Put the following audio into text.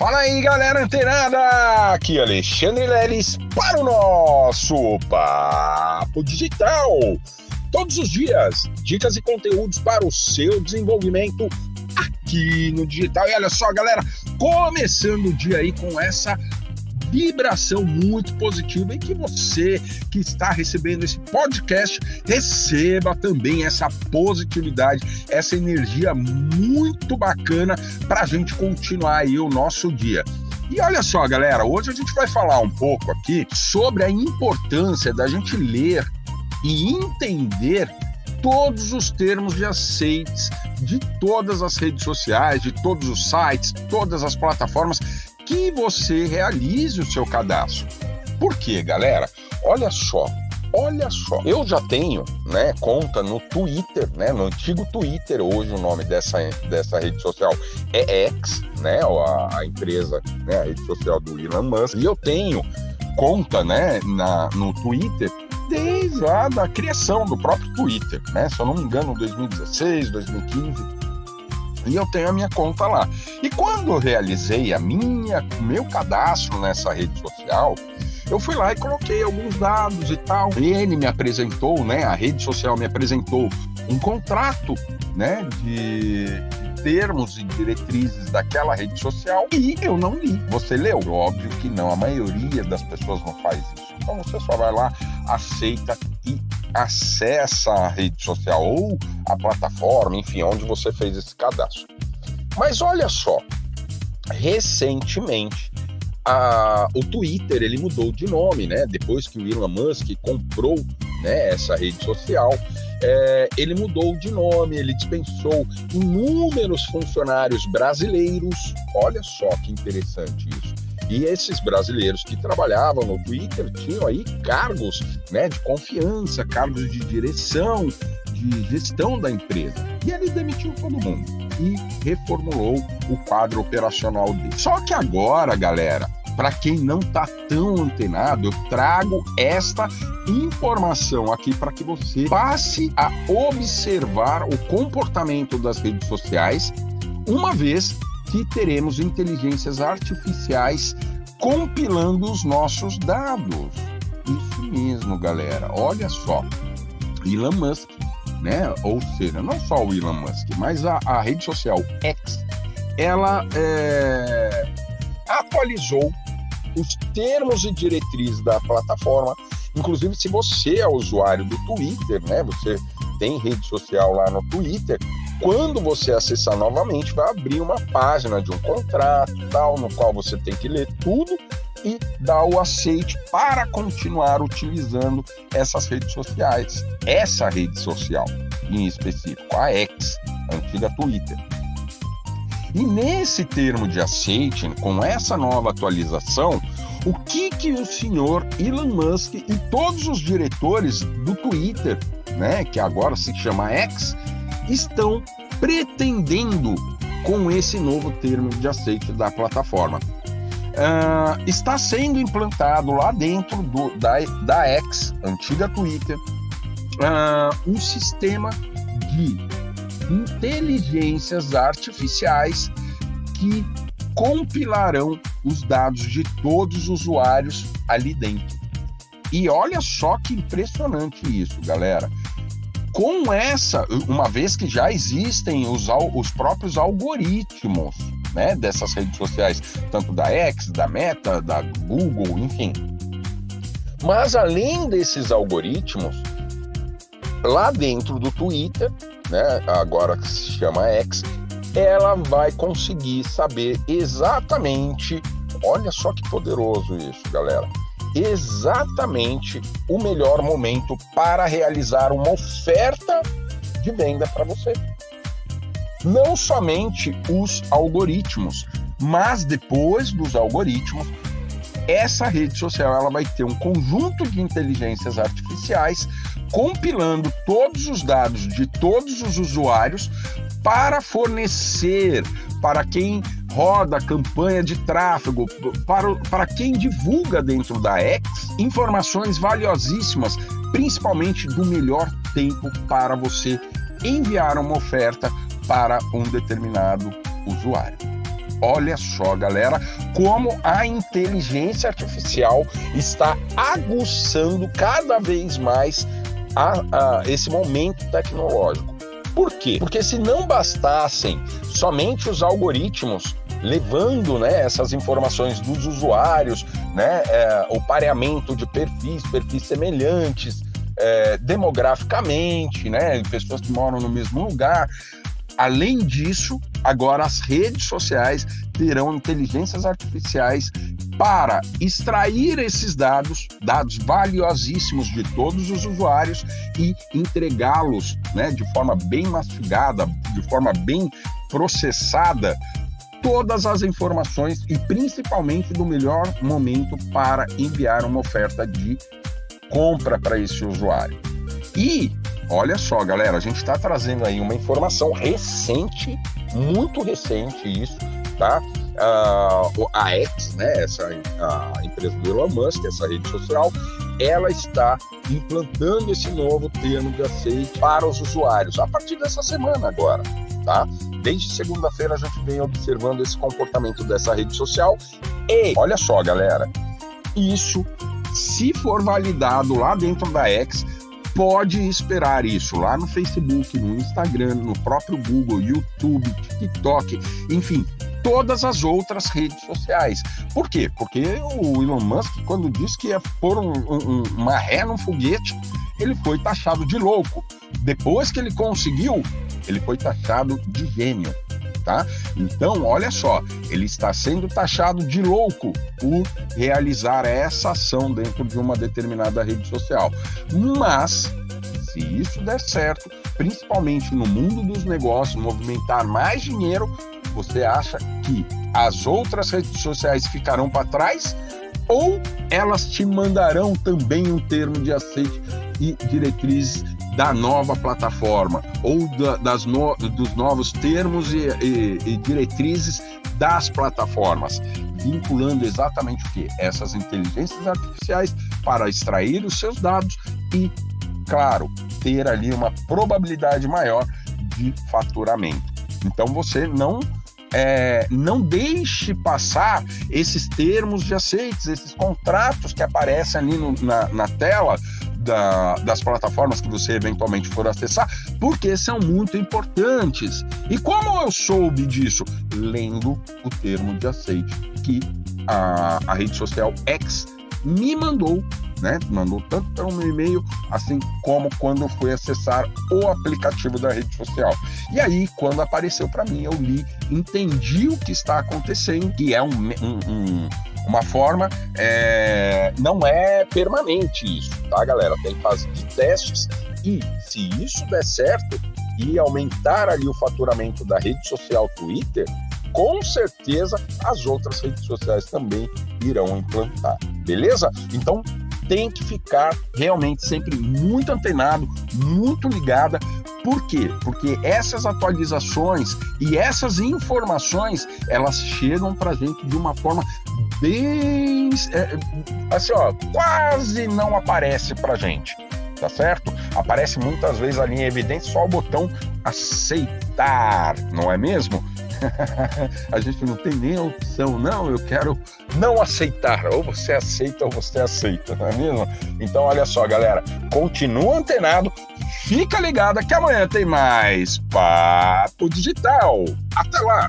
Fala aí, galera antenada! Aqui Alexandre Leles para o nosso Papo Digital. Todos os dias, dicas e conteúdos para o seu desenvolvimento aqui no digital. E olha só, galera, começando o dia aí com essa vibração muito positiva e que você que está recebendo esse podcast receba também essa positividade, essa energia muito bacana para a gente continuar aí o nosso dia. E olha só, galera, hoje a gente vai falar um pouco aqui sobre a importância da gente ler e entender todos os termos de aceites de todas as redes sociais, de todos os sites, todas as plataformas que você realize o seu cadastro. Por quê, galera? Olha só, olha só. Eu já tenho, né, conta no Twitter, né, no antigo Twitter, hoje o nome dessa, dessa rede social é X, né, a, a empresa, né, a rede social do Elon Musk. E eu tenho conta, né, na, no Twitter desde a da criação do próprio Twitter, né? Se eu não me engano, 2016, 2015 e eu tenho a minha conta lá. E quando eu realizei a minha, meu cadastro nessa rede social, eu fui lá e coloquei alguns dados e tal. Ele me apresentou, né? A rede social me apresentou um contrato, né? De, termos e diretrizes daquela rede social e eu não li. Você leu? Óbvio que não. A maioria das pessoas não faz isso. Então você só vai lá, aceita e acessa a rede social ou a plataforma, enfim, onde você fez esse cadastro. Mas olha só, recentemente a, o Twitter ele mudou de nome, né? Depois que o Elon Musk comprou né, essa rede social, é, ele mudou de nome, ele dispensou inúmeros funcionários brasileiros. Olha só que interessante isso. E esses brasileiros que trabalhavam no Twitter tinham aí cargos né, de confiança, cargos de direção, de gestão da empresa. E ele demitiu todo mundo e reformulou o quadro operacional dele. Só que agora, galera, para quem não está tão antenado, eu trago esta informação aqui para que você passe a observar o comportamento das redes sociais, uma vez que teremos inteligências artificiais compilando os nossos dados. Isso mesmo, galera. Olha só. Elon Musk, né? Ou seja, não só o Elon Musk, mas a, a rede social X, ela é, atualizou os termos e diretrizes da plataforma. Inclusive, se você é usuário do Twitter, né? Você tem rede social lá no Twitter, quando você acessar novamente, vai abrir uma página de um contrato, tal, no qual você tem que ler tudo e dar o aceite para continuar utilizando essas redes sociais. Essa rede social em específico, a X, a antiga Twitter. E nesse termo de aceite, com essa nova atualização, o que que o senhor Elon Musk e todos os diretores do Twitter, né, que agora se chama X, estão pretendendo com esse novo termo de aceite da plataforma. Uh, está sendo implantado lá dentro do, da, da X, antiga Twitter, uh, um sistema de inteligências artificiais que compilarão os dados de todos os usuários ali dentro. E olha só que impressionante isso, galera com essa, uma vez que já existem os, os próprios algoritmos né, dessas redes sociais, tanto da X, da Meta, da Google, enfim. Mas além desses algoritmos, lá dentro do Twitter, né, agora que se chama X, ela vai conseguir saber exatamente, olha só que poderoso isso, galera exatamente o melhor momento para realizar uma oferta de venda para você. Não somente os algoritmos, mas depois dos algoritmos, essa rede social ela vai ter um conjunto de inteligências artificiais compilando todos os dados de todos os usuários para fornecer para quem roda campanha de tráfego, para, para quem divulga dentro da X informações valiosíssimas, principalmente do melhor tempo para você enviar uma oferta para um determinado usuário. olha só, galera, como a inteligência artificial está aguçando cada vez mais a, a esse momento tecnológico. Por quê? Porque se não bastassem somente os algoritmos levando né, essas informações dos usuários, né, é, o pareamento de perfis, perfis semelhantes, é, demograficamente, né, pessoas que moram no mesmo lugar. Além disso, agora as redes sociais terão inteligências artificiais para extrair esses dados, dados valiosíssimos de todos os usuários e entregá-los né, de forma bem mastigada, de forma bem processada, todas as informações e principalmente do melhor momento para enviar uma oferta de compra para esse usuário. E olha só, galera, a gente está trazendo aí uma informação recente, muito recente isso, tá? Uh, a X, né, essa a empresa do Elon Musk, essa rede social, ela está implantando esse novo termo de aceite para os usuários a partir dessa semana agora, tá? Desde segunda-feira a gente vem observando esse comportamento dessa rede social e olha só, galera, isso se for validado lá dentro da X, pode esperar isso lá no Facebook, no Instagram, no próprio Google, YouTube, TikTok, enfim, todas as outras redes sociais. Por quê? Porque o Elon Musk, quando disse que ia pôr um, um, uma ré num foguete, ele foi taxado de louco. Depois que ele conseguiu, ele foi taxado de gênio. Tá? Então, olha só, ele está sendo taxado de louco por realizar essa ação dentro de uma determinada rede social. Mas, se isso der certo, principalmente no mundo dos negócios, movimentar mais dinheiro, você acha que as outras redes sociais ficarão para trás? Ou elas te mandarão também um termo de aceite e diretrizes da nova plataforma ou da, das no, dos novos termos e, e, e diretrizes das plataformas, vinculando exatamente o que? Essas inteligências artificiais para extrair os seus dados e, claro, ter ali uma probabilidade maior de faturamento. Então você não é, não deixe passar esses termos de aceites, esses contratos que aparecem ali no, na, na tela da, das plataformas que você eventualmente for acessar, porque são muito importantes. E como eu soube disso? Lendo o termo de aceite que a, a rede social X me mandou né? Mandou tanto pelo meu e-mail, assim como quando fui acessar o aplicativo da rede social. E aí, quando apareceu para mim, eu li, entendi o que está acontecendo, que é um, um, um uma forma, é, não é permanente isso, tá, galera? Tem fase de testes e se isso der certo e aumentar ali o faturamento da rede social Twitter, com certeza as outras redes sociais também irão implantar, beleza? Então tem que ficar realmente sempre muito antenado, muito ligada. Por quê? Porque essas atualizações e essas informações elas chegam para a gente de uma forma bem é, assim, ó, quase não aparece pra gente, tá certo? Aparece muitas vezes ali em evidência só o botão aceitar, não é mesmo? a gente não tem nem a opção, não, eu quero não aceitar. Ou você aceita ou você aceita, não é mesmo? Então, olha só, galera, continua antenado, fica ligada que amanhã tem mais Papo Digital. Até lá!